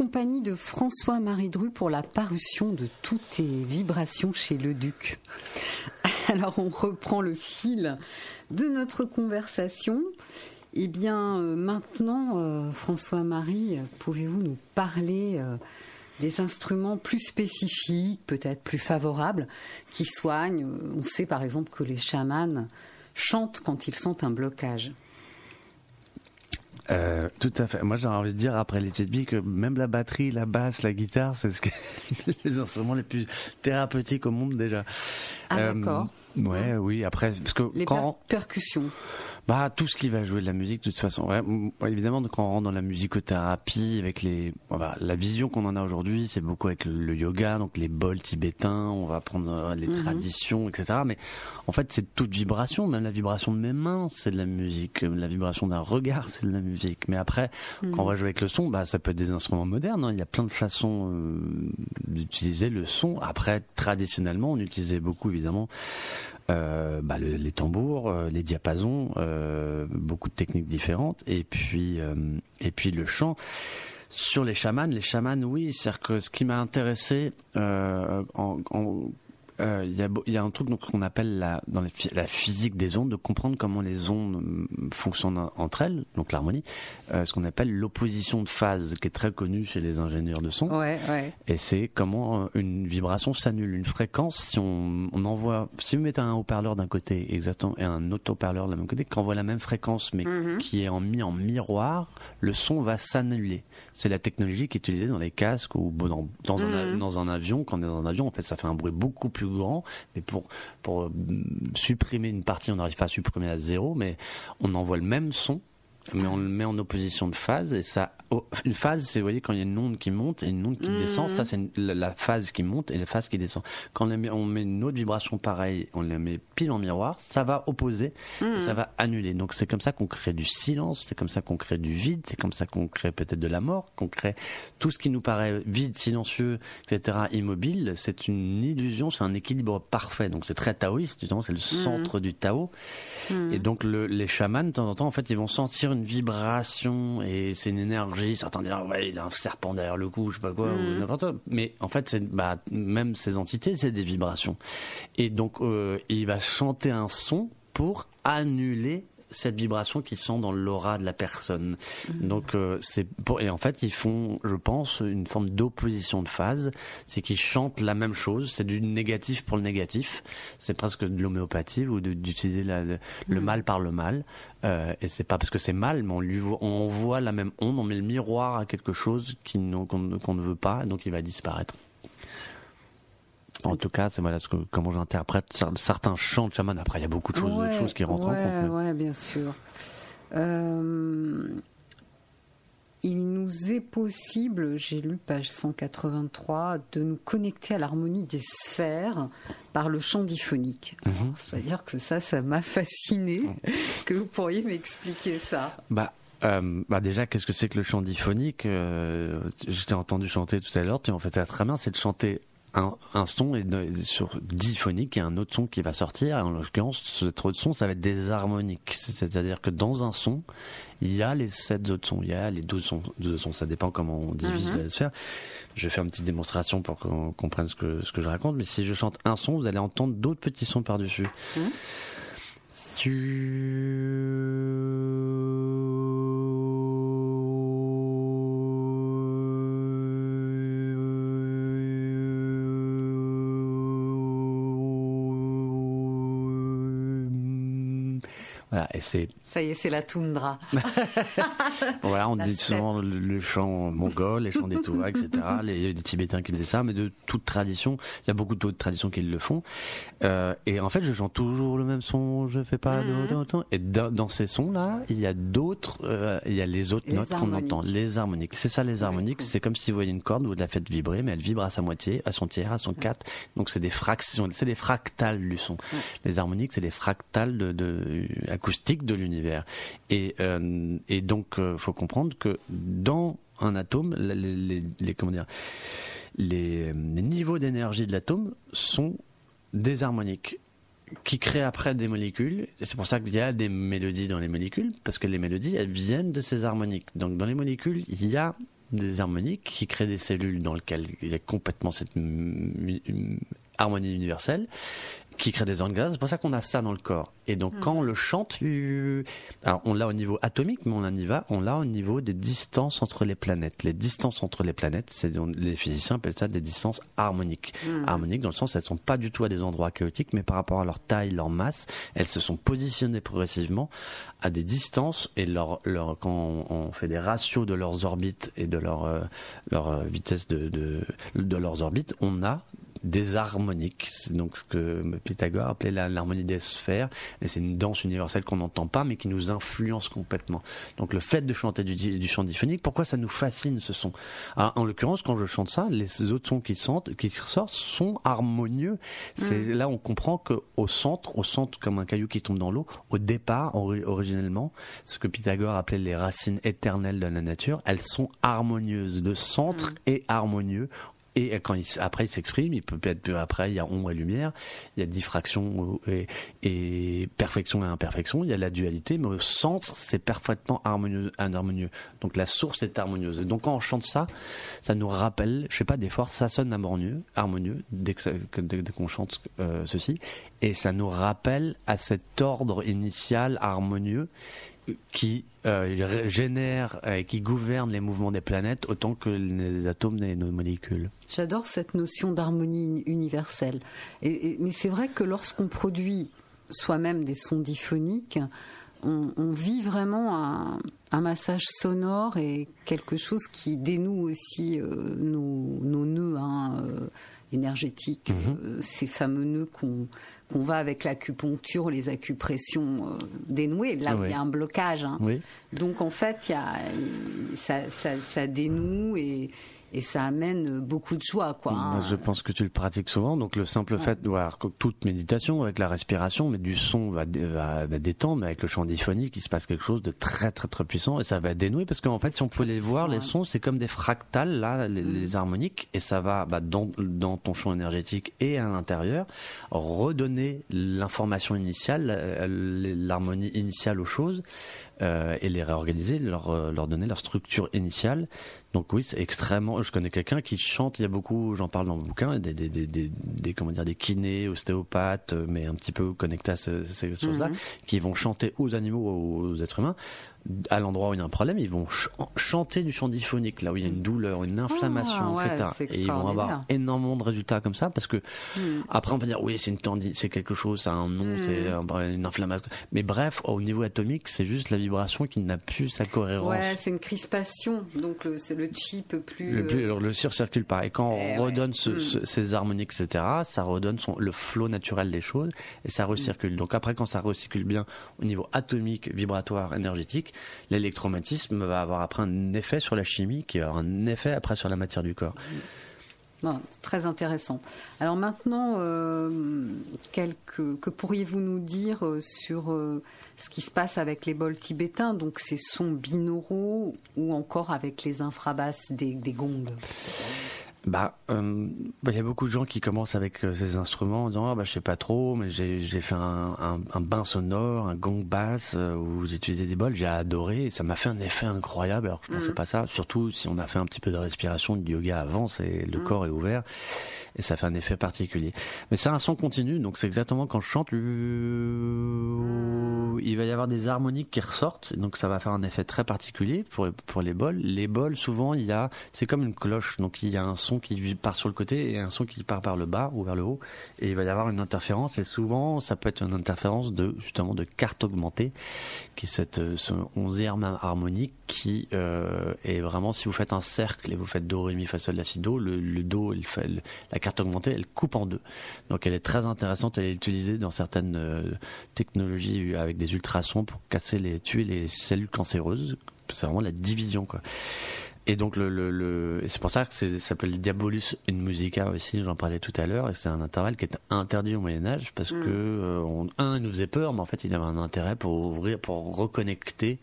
compagnie de François-Marie Dru pour la parution de toutes tes vibrations chez le Duc. Alors on reprend le fil de notre conversation. Eh bien euh, maintenant, euh, François-Marie, pouvez-vous nous parler euh, des instruments plus spécifiques, peut-être plus favorables, qui soignent On sait par exemple que les chamans chantent quand ils sentent un blocage. Euh, tout à fait. Moi, j'ai envie de dire après les Tedby que même la batterie, la basse, la guitare, c'est ce que les instruments les plus thérapeutiques au monde déjà. Ah, d'accord. Ouais, oui. Après, parce que Les quand per- percussions. Bah tout ce qui va jouer de la musique, de toute façon. Ouais, évidemment, quand on rentre dans la musicothérapie, avec les, la vision qu'on en a aujourd'hui, c'est beaucoup avec le yoga, donc les bols tibétains. On va prendre euh, les Mhm. traditions, etc. Mais en fait, c'est toute vibration. Même la vibration de mes mains, c'est de la musique. La vibration d'un regard, c'est de la musique. Mais après, quand on va jouer avec le son, bah ça peut être des instruments modernes. hein. Il y a plein de façons euh, d'utiliser le son. Après, traditionnellement, on utilisait beaucoup évidemment euh, bah, le- les tambours, euh, les diapasons, euh, beaucoup de techniques différentes, et puis et puis le chant. Sur les chamans, les chamans, oui, c'est-à-dire que ce qui m'a intéressé en, euh, il y, a, y un truc donc, qu'on appelle la, dans la, phy- la physique des ondes, de comprendre comment les ondes hum, fonctionnent en- entre elles, donc l'harmonie, euh, ce qu'on appelle l'opposition de phase, qui est très connue chez les ingénieurs de son. Ouais, ouais. Et c'est comment euh, une vibration s'annule, une fréquence. Si on, on envoie, si vous mettez un haut-parleur d'un côté exactement et un autre haut-parleur de l'autre côté, qui envoie la même fréquence mais qui est en mis en miroir, le son va s'annuler. C'est la technologie qui est utilisée dans les casques ou dans, un, dans un avion. Quand on est dans un avion, en fait, ça fait un bruit beaucoup plus Mais pour pour euh, supprimer une partie, on n'arrive pas à supprimer à zéro, mais on envoie le même son mais on le met en opposition de phase et ça oh, une phase c'est vous voyez quand il y a une onde qui monte et une onde qui descend ça c'est la, la phase qui monte et la phase qui descend. Quand on, met, on met une autre vibration pareille on la met pile en miroir ça va opposer et ça va annuler. Donc c'est comme ça qu'on crée du silence c'est comme ça qu'on crée du vide c'est comme ça qu'on crée peut-être de la mort qu'on crée tout ce qui nous paraît vide silencieux etc immobile c'est une illusion c'est un équilibre parfait. Donc c'est très taoïste justement c'est le centre du Tao. Et donc le, les chamans, de temps en temps, en fait, ils vont sentir une vibration et c'est une énergie. Certains diront, ouais, il a un serpent derrière le cou, je sais pas quoi, ou n'importe quoi. Mais en fait, c'est bah, même ces entités, c'est des vibrations. Et donc, euh, il va chanter un son pour annuler cette vibration qu'ils sent dans l'aura de la personne. Donc euh, c'est pour et en fait ils font, je pense, une forme d'opposition de phase, c'est qu'ils chantent la même chose, c'est du négatif pour le négatif, c'est presque de l'homéopathie ou d'utiliser le, le mal par le mal. Euh, et c'est pas parce que c'est mal, mais on lui voit, on voit la même onde, on met le miroir à quelque chose qu'on ne veut pas, donc il va disparaître. En tout cas, c'est voilà ce que, comment j'interprète cer- certains chants de chaman. Après, il y a beaucoup de choses, d'autres Ouais, choses qui rentrent ouais, en compte. mais- Ouais, bien sûr. Euh, il nous est possible, j'ai lu page 183, de nous connecter à l'harmonie des sphères par le chant diphonique. Alors, C'est-à-dire que ça, ça m'a fasciné. Est-ce que vous pourriez m'expliquer ça? Bah, euh, bah déjà, qu'est-ce que c'est que le chant diphonique? Euh, Je t'ai entendu chanter tout à l'heure, tu en fais très bien, c'est de chanter un, un son est sur diphonique et un autre son qui va sortir. En l'occurrence, cet autre son, ça va être des harmoniques. C'est-à-dire que dans un son, il y a les sept autres sons, il y a les 12 sons. 12 sons ça dépend comment on divise la sphère. Je vais faire une petite démonstration pour qu'on comprenne ce que, ce que je raconte. Mais si je chante un son, vous allez entendre d'autres petits sons par-dessus. Voilà, et c'est Ça y est, c'est la toundra. Voilà, on La dit steppe. souvent le, chant mongol, les chants des Touaregs, etc. Les- Il y a des Tibétains qui faisaient ça, mais de toute tradition, il y a beaucoup d'autres traditions qui le font. Euh, et en fait, je chante toujours le même son, je fais pas d'autres d'autres. Et dans, dans ces sons-là, il y a d'autres, euh, il y a les autres Les notes qu'on entend, les harmoniques. C'est ça les harmoniques. C'est comme si vous voyez une corde, vous la faites vibrer, mais elle vibre à sa moitié, à son tiers, à son quart. Donc c'est des fractions, c'est des fractales du son. Les harmoniques, c'est des fractales de, de acoustiques de l'univers. Et, euh, et donc, euh, faut comprendre que dans un atome, les, comment dire, les, les niveaux d'énergie de l'atome sont des harmoniques qui créent après des molécules. C'est pour ça qu'il y a des mélodies dans les molécules, parce que les mélodies, elles viennent de ces harmoniques. Donc dans les molécules, il y a des harmoniques qui créent des cellules dans lesquelles il y a complètement cette harmonie universelle qui crée des ondes gaz. C'est pour ça qu'on a ça dans le corps. Et donc quand on le chante, euh, alors on l'a au niveau atomique, mais on en y va, on l'a au niveau des distances entre les planètes. Les distances entre les planètes, c'est les physiciens appellent ça des distances harmoniques. Harmoniques dans le sens elles sont pas du tout à des endroits chaotiques, mais par rapport à leur taille, leur masse, elles se sont positionnées progressivement à des distances et leur, leur quand on, on fait des ratios de leurs orbites et de leur euh, leur euh, vitesse de, de de leurs orbites, on a des harmoniques. C'est donc ce que Pythagore appelait la- l'harmonie des sphères. Et c'est une danse universelle qu'on n'entend pas, mais qui nous influence complètement. Donc le fait de chanter du, chant diphonique, pourquoi ça nous fascine ce son? Alors, En l'occurrence, quand je chante ça, les autres sons qui, sentent, qui ressortent sont harmonieux. C'est là on comprend que au centre, au centre comme un caillou qui tombe dans l'eau, au départ, ori- originellement, ce que Pythagore appelait les racines éternelles de la nature, elles sont harmonieuses. Le centre est harmonieux et quand il, après il s'exprime, il peut être après il y a ombre et lumière, il y a diffraction et, perfection et imperfection, il y a la dualité, mais au centre c'est parfaitement harmonieux, harmonieux. Donc la source est harmonieuse. Et donc quand on chante ça, ça nous rappelle, je sais pas, des fois ça sonne harmonieux, harmonieux dès que- dès, dès qu'on chante euh, ceci, et ça nous rappelle à cet ordre initial harmonieux qui euh, génère et qui gouverne les mouvements des planètes autant que les atomes et nos molécules. J'adore cette notion d'harmonie universelle. Et, mais c'est vrai que lorsqu'on produit soi-même des sons diphoniques, on, vit vraiment un, un massage sonore et quelque chose qui dénoue aussi euh, nos, nos nœuds hein, euh, énergétiques, euh, ces fameux nœuds qu'on va avec l'acupuncture, les acupressions euh, dénouées, là où il y a un blocage. hein. Oui. Donc en fait, il y a, ça, ça, ça dénoue et, et ça amène beaucoup de joie. Quoi, hein. Je pense que tu le pratiques souvent. Donc le simple fait, voilà, que toute méditation avec la respiration, mais du son va, va, va détendre, mais avec le chant diphonique, il se passe quelque chose de très très très puissant et ça va dénouer parce qu'en fait, si on pouvait les voir, les sons, c'est comme des fractales là, les, les harmoniques, et ça va bah, dans, dans ton champ énergétique et à l'intérieur redonner l'information initiale, euh, l'harmonie initiale aux choses euh, et les réorganiser, leur, euh, leur donner leur structure initiale. Donc oui, c'est extrêmement. Je connais quelqu'un qui chante. Il y a beaucoup, j'en parle dans le bouquin, des, des, des, des, des- comment dire, des kinés, ostéopathes, euh, mais un petit peu connectés à ce- ces choses-là, Mhm. qui vont chanter aux animaux, aux êtres humains, à l'endroit où il y a un problème, ils vont ch- chanter du chant diphonique, là où il y a une douleur, une inflammation, Ah, etc. c'est Et ils vont avoir énormément de résultats comme ça, parce que Hmm. après on peut dire oui, c'est une tendine, c'est quelque chose, a un nom, c'est un- une inflammation. Mais bref, au niveau atomique, c'est juste la vibration qui n'a plus sa cohérence. Ouais, c'est une crispation, donc le, c'est- le chi peut plus. Le, plus- euh, le circule pas. Et quand Eh on ouais. redonne ce- Mm. ce- ces harmoniques, etc., ça redonne son, le flot naturel des choses et ça recircule. Donc après, quand ça recircule bien au niveau atomique, vibratoire, énergétique, l'électromagnétisme va avoir après un effet sur la chimie qui va un effet après sur la matière du corps. très intéressant. Alors maintenant, euh, que pourriez-vous nous dire euh, sur euh, ce qui se passe avec les bols tibétains, donc ces sons binauraux ou encore avec les infrabasses des, des gongs? Bah, euh, bah, il y a beaucoup de gens qui commencent avec euh, ces instruments en disant ah, bah je sais pas trop, mais j'ai j'ai fait un, un, un bain sonore, un gong basse euh, où j'utilisais des bols, j'ai adoré, et ça m'a fait un effet incroyable. Alors que je pensais Mhm. pas ça, surtout si on a fait un petit peu de respiration, de yoga avant, c'est le Mhm. corps est ouvert et ça fait un effet particulier. Mais c'est un son continu, donc c'est exactement quand je chante, il va y avoir des harmoniques qui ressortent, donc ça va faire un effet très particulier pour pour les bols. Les bols, souvent, il y a, c'est comme une cloche, donc il y a un son qui part sur le côté et un son qui part par le bas ou vers le haut, et il va y avoir une interférence. Et souvent, ça peut être une interférence de justement de carte augmentée, qui est cette euh, ce onzième harmonique qui euh, est vraiment si vous faites un cercle et vous faites do ré mi fa sol la si do, le, le do, il fait, la carte augmentée, elle coupe en deux. Donc elle est très intéressante, elle est utilisée dans certaines euh, technologies avec des ultrasons pour casser les tuer les cellules cancéreuses. C'est vraiment la division quoi. Et donc le, le, le- et c'est pour ça que ça s'appelle Diabolus in Musica aussi, j'en parlais tout à l'heure, et c'est un intervalle qui est interdit au Moyen Âge parce Mm. que euh, on- un il nous faisait peur, mais en fait il avait un intérêt pour ouvrir, pour reconnecter,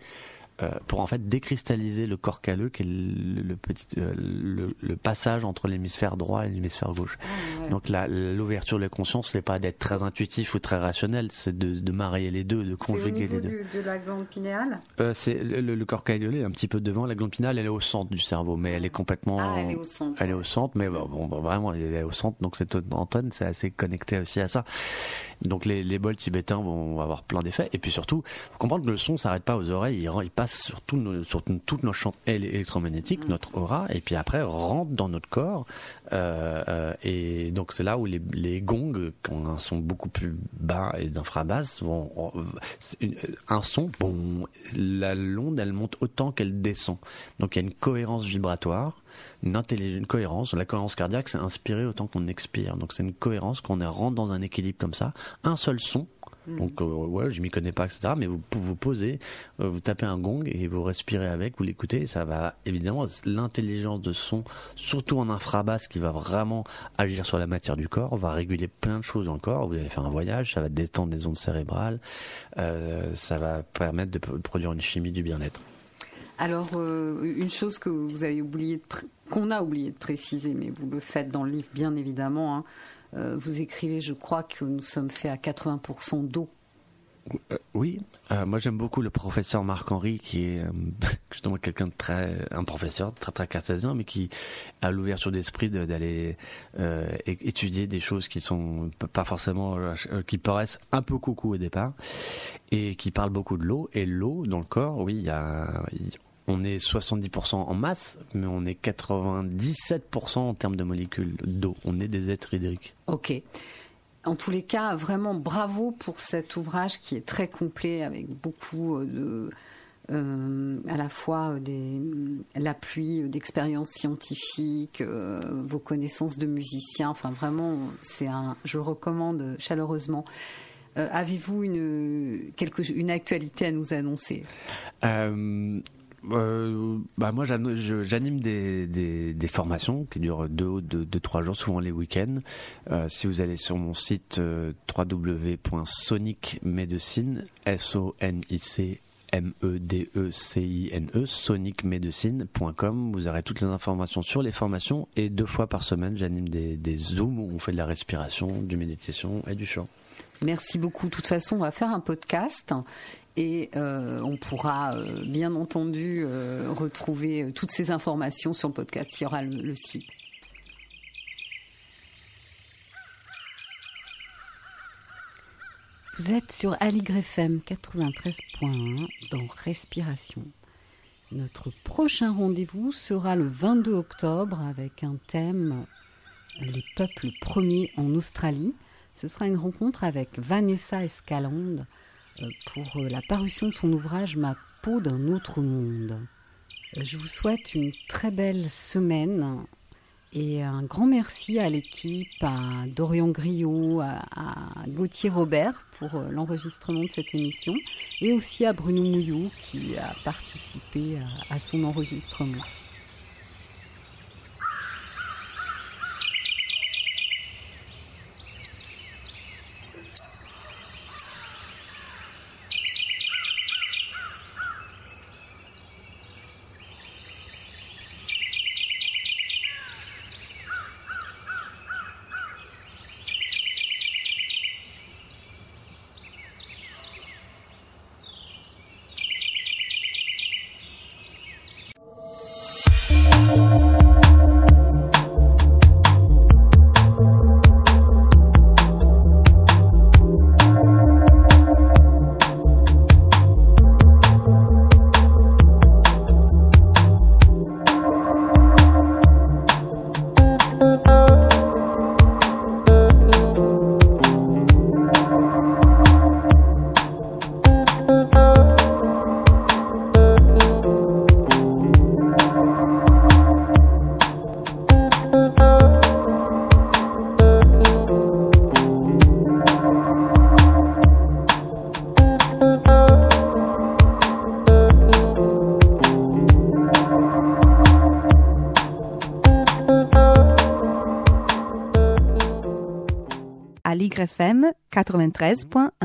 euh, pour en fait décristalliser le corps calleux, qui est le, le petit euh, le, le passage entre l'hémisphère droit et l'hémisphère gauche. Ah, ouais. Donc la- l'ouverture de la conscience, c'est pas d'être très intuitif ou très rationnel, c'est de, de marier les deux, de conjuguer les deux. du- de la glande pinéale? Euh, c'est le, le- corps calleux est un petit peu devant, la glande pinale elle est au centre du cerveau, mais elle est complètement Ah, elle est au centre. elle est au centre, mais bon, bon, bon, vraiment, elle est au centre, donc cette antenne, c'est assez connecté aussi à ça. Donc les, les bols tibétains vont avoir plein d'effets, et puis surtout, faut comprendre que le son s'arrête pas aux oreilles, il, passe sur, tout nos, sur toutes nos champs éle- électromagnétiques, notre aura, et puis après rentre dans notre corps, euh, euh, et donc c'est là où les, les gongs, qui ont un son beaucoup plus bas et d'infrabasse, vont un son, bon, la l'onde, elle monte autant qu'elle descend. Donc il y a une cohérence vibratoire, une, une cohérence. La cohérence cardiaque, c'est inspirer autant qu'on expire. Donc c'est une cohérence qu'on rentre dans un équilibre comme ça. Un seul son. Donc euh, ouais, je m'y connais pas, etc. Mais vous vous posez, euh, vous tapez un gong et vous respirez avec, vous l'écoutez. Ça va évidemment l'intelligence de son, surtout en infrabasse, qui va vraiment agir sur la matière du corps, va réguler plein de choses dans le corps. Vous allez faire un voyage, ça va détendre les ondes cérébrales, euh, ça va permettre de produire une chimie du bien-être. Alors, euh, une chose que vous avez oublié qu'on a oublié de préciser, mais vous le faites dans le livre, bien évidemment. hein. Euh, vous écrivez, je crois, que nous sommes faits à 80% d'eau. Euh, oui, moi j'aime beaucoup le professeur Marc-Henri qui est euh, justement quelqu'un de très, un professeur très très cartésien, mais qui a l'ouverture d'esprit de- d'aller étudier des choses qui sont pas forcément, qui paraissent un peu coucou au départ, et qui parle beaucoup de l'eau. Et l'eau dans le corps, oui, il y a, on est 70% en masse, mais on est 97% en termes de molécules d'eau. On est des êtres hydriques. Ok. En tous les cas, vraiment bravo pour cet ouvrage qui est très complet avec beaucoup euh, de, euh, à la fois euh, des, l'appui d'expériences scientifiques, euh, vos connaissances de musiciens. Enfin, vraiment, c'est un, je le recommande chaleureusement. Euh, avez-vous une, quelque, une actualité à nous annoncer? Euh, bah moi j'anime des, formations qui durent deux, deux, deux, trois jours, souvent les week-ends. Euh, si vous allez sur mon site euh, S-O-N-I-C M-E-D-E-C-I-N-E, sonicmedicine.com. Vous aurez toutes les informations sur les formations et deux fois par semaine, j'anime des, des zooms où on fait de la respiration, du méditation et du chant. Merci beaucoup. De toute façon, on va faire un podcast et euh, on pourra euh, bien entendu euh, retrouver toutes ces informations sur le podcast. Il y aura le, site. Vous êtes sur Aligre FM 93.1 dans Respiration. Notre prochain rendez-vous sera le 22 octobre avec un thème Les peuples premiers en Australie. Ce sera une rencontre avec Vanessa Escalande pour euh, la parution de son ouvrage Ma peau d'un autre monde. Euh, Je vous souhaite une très belle semaine et un grand merci à l'équipe, à Dorian Griot, à, Gauthier Robert pour euh, l'enregistrement de cette émission et aussi à Bruno Mouillot qui a participé à son enregistrement. 93.1.